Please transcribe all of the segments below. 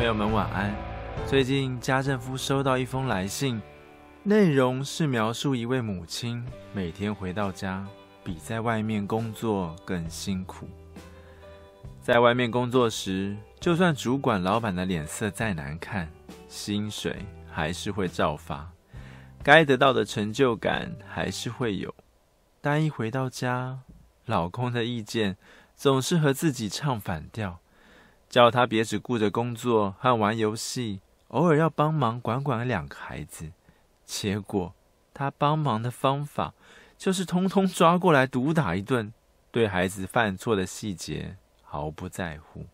朋友们，晚安。最近家政夫收到一封来信，内容是描述一位母亲每天回到家比在外面工作更辛苦。在外面工作时，就算主管、老板的脸色再难看，薪水还是会照发，该得到的成就感还是会有。但一回到家，老公的意见总是和自己唱反调。叫他别只顾着工作和玩游戏，偶尔要帮忙管管两个孩子。结果他帮忙的方法就是通通抓过来毒打一顿，对孩子犯错的细节毫不在乎。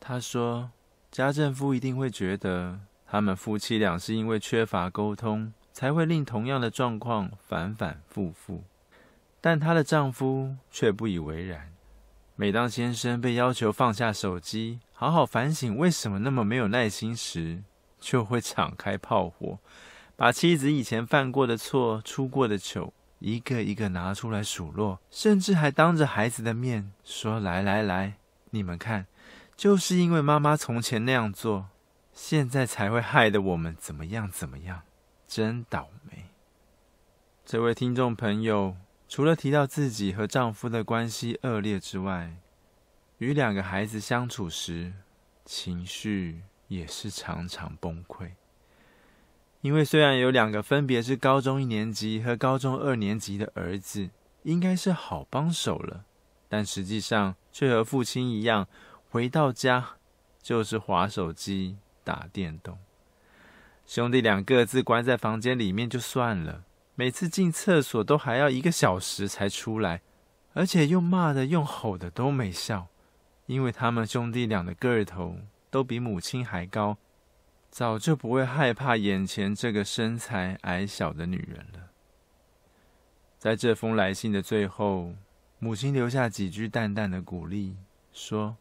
他说：“家政夫一定会觉得他们夫妻俩是因为缺乏沟通，才会令同样的状况反反复复。”但她的丈夫却不以为然。每当先生被要求放下手机，好好反省为什么那么没有耐心时，就会敞开炮火，把妻子以前犯过的错、出过的糗，一个一个拿出来数落，甚至还当着孩子的面说：“来来来，你们看，就是因为妈妈从前那样做，现在才会害得我们怎么样怎么样，真倒霉。”这位听众朋友。除了提到自己和丈夫的关系恶劣之外，与两个孩子相处时，情绪也是常常崩溃。因为虽然有两个分别是高中一年级和高中二年级的儿子，应该是好帮手了，但实际上却和父亲一样，回到家就是滑手机、打电动。兄弟俩各自关在房间里面就算了。每次进厕所都还要一个小时才出来，而且用骂的、用吼的都没效，因为他们兄弟俩的个头都比母亲还高，早就不会害怕眼前这个身材矮小的女人了。在这封来信的最后，母亲留下几句淡淡的鼓励，说：“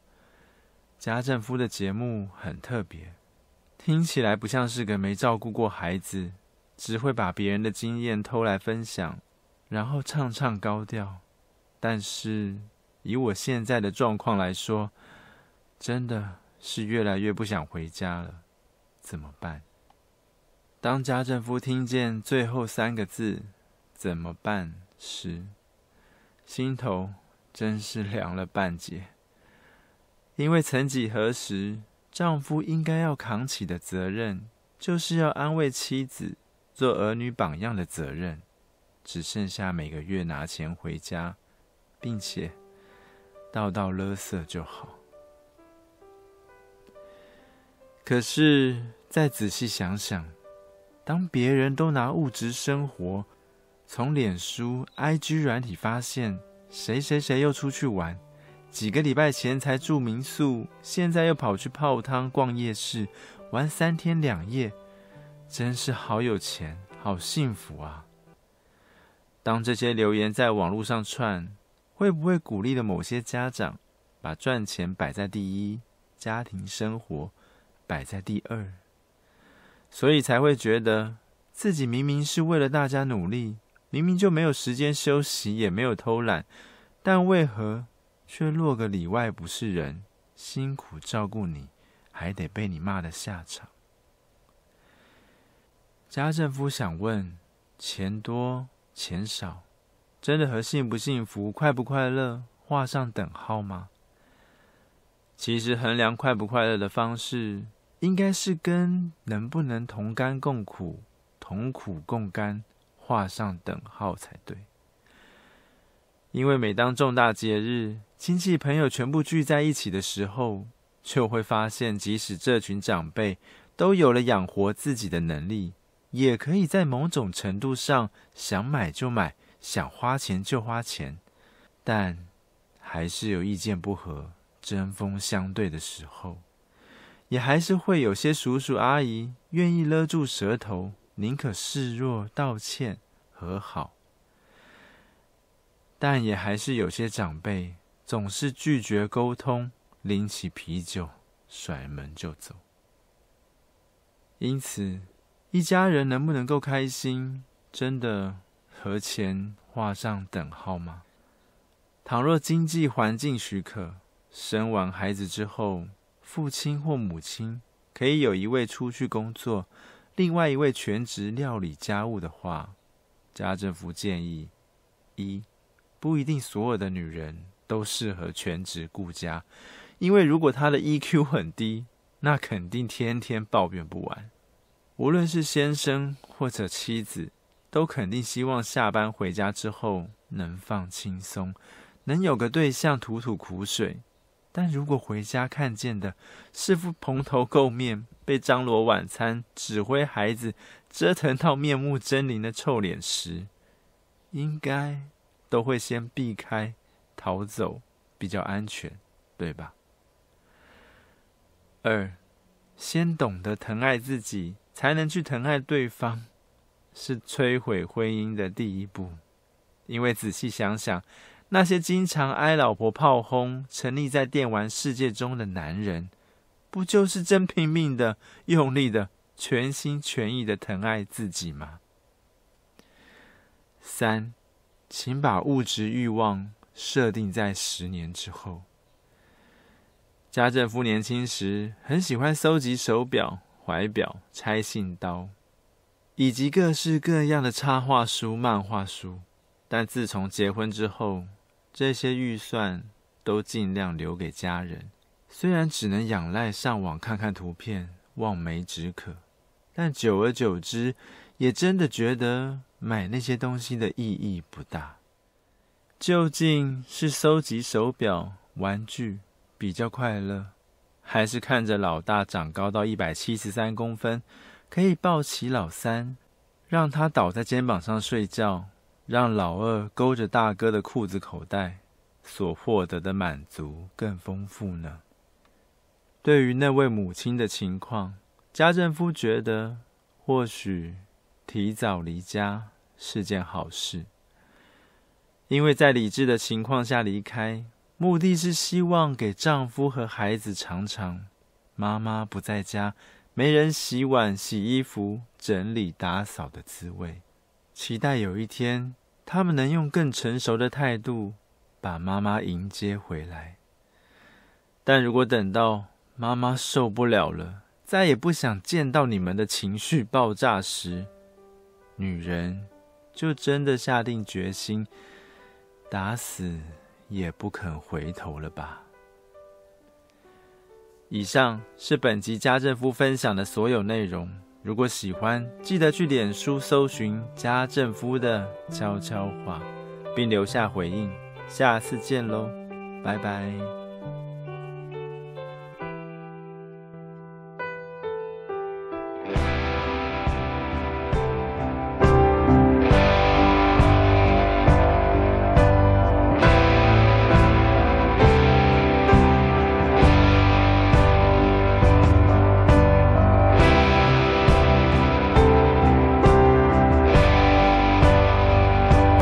家政夫的节目很特别，听起来不像是个没照顾过孩子。”只会把别人的经验偷来分享，然后唱唱高调。但是以我现在的状况来说，真的是越来越不想回家了。怎么办？当家政夫听见最后三个字“怎么办”时，心头真是凉了半截。因为曾几何时，丈夫应该要扛起的责任，就是要安慰妻子。做儿女榜样的责任，只剩下每个月拿钱回家，并且倒倒垃圾就好。可是再仔细想想，当别人都拿物质生活，从脸书、IG 软体发现谁谁谁又出去玩，几个礼拜前才住民宿，现在又跑去泡汤、逛夜市，玩三天两夜。真是好有钱，好幸福啊！当这些留言在网络上窜，会不会鼓励了某些家长把赚钱摆在第一，家庭生活摆在第二？所以才会觉得自己明明是为了大家努力，明明就没有时间休息，也没有偷懒，但为何却落个里外不是人，辛苦照顾你，还得被你骂的下场？家政夫想问：钱多钱少，真的和幸不幸福、快不快乐画上等号吗？其实衡量快不快乐的方式，应该是跟能不能同甘共苦、同苦共甘画上等号才对。因为每当重大节日、亲戚朋友全部聚在一起的时候，就会发现，即使这群长辈都有了养活自己的能力。也可以在某种程度上想买就买，想花钱就花钱，但还是有意见不合、针锋相对的时候，也还是会有些叔叔阿姨愿意勒住舌头，宁可示弱、道歉、和好。但也还是有些长辈总是拒绝沟通，拎起啤酒甩门就走。因此，一家人能不能够开心，真的和钱画上等号吗？倘若经济环境许可，生完孩子之后，父亲或母亲可以有一位出去工作，另外一位全职料理家务的话，家政夫建议：一。不一定所有的女人都适合全职顾家，因为如果她的 EQ 很低，那肯定天天抱怨不完。无论是先生或者妻子，都肯定希望下班回家之后能放轻松，能有个对象吐吐苦水。但如果回家看见的是副蓬头垢面、被张罗晚餐、指挥孩子、折腾到面目狰狞的臭脸时，应该。都会先避开、逃走，比较安全，对吧？二，先懂得疼爱自己，才能去疼爱对方，是摧毁婚姻的第一步。因为仔细想想，那些经常挨老婆炮轰、沉溺在电玩世界中的男人，不就是真拼命的、用力的、全心全意的疼爱自己吗？三。请把物质欲望设定在十年之后。家政夫年轻时很喜欢搜集手表、怀表、拆信刀，以及各式各样的插画书、漫画书。但自从结婚之后，这些预算都尽量留给家人。虽然只能仰赖上网看看图片，望梅止渴，但久而久之，也真的觉得。买那些东西的意义不大，究竟是收集手表、玩具比较快乐，还是看着老大长高到一百七十三公分，可以抱起老三，让他倒在肩膀上睡觉，让老二勾着大哥的裤子口袋，所获得的满足更丰富呢？对于那位母亲的情况，家政夫觉得或许。提早离家是件好事，因为在理智的情况下离开，目的是希望给丈夫和孩子尝尝妈妈不在家，没人洗碗、洗衣服、整理打扫的滋味。期待有一天，他们能用更成熟的态度把妈妈迎接回来。但如果等到妈妈受不了了，再也不想见到你们的情绪爆炸时，女人就真的下定决心，打死也不肯回头了吧？以上是本集家政夫分享的所有内容。如果喜欢，记得去脸书搜寻家政夫的悄悄话，并留下回应。下次见喽，拜拜。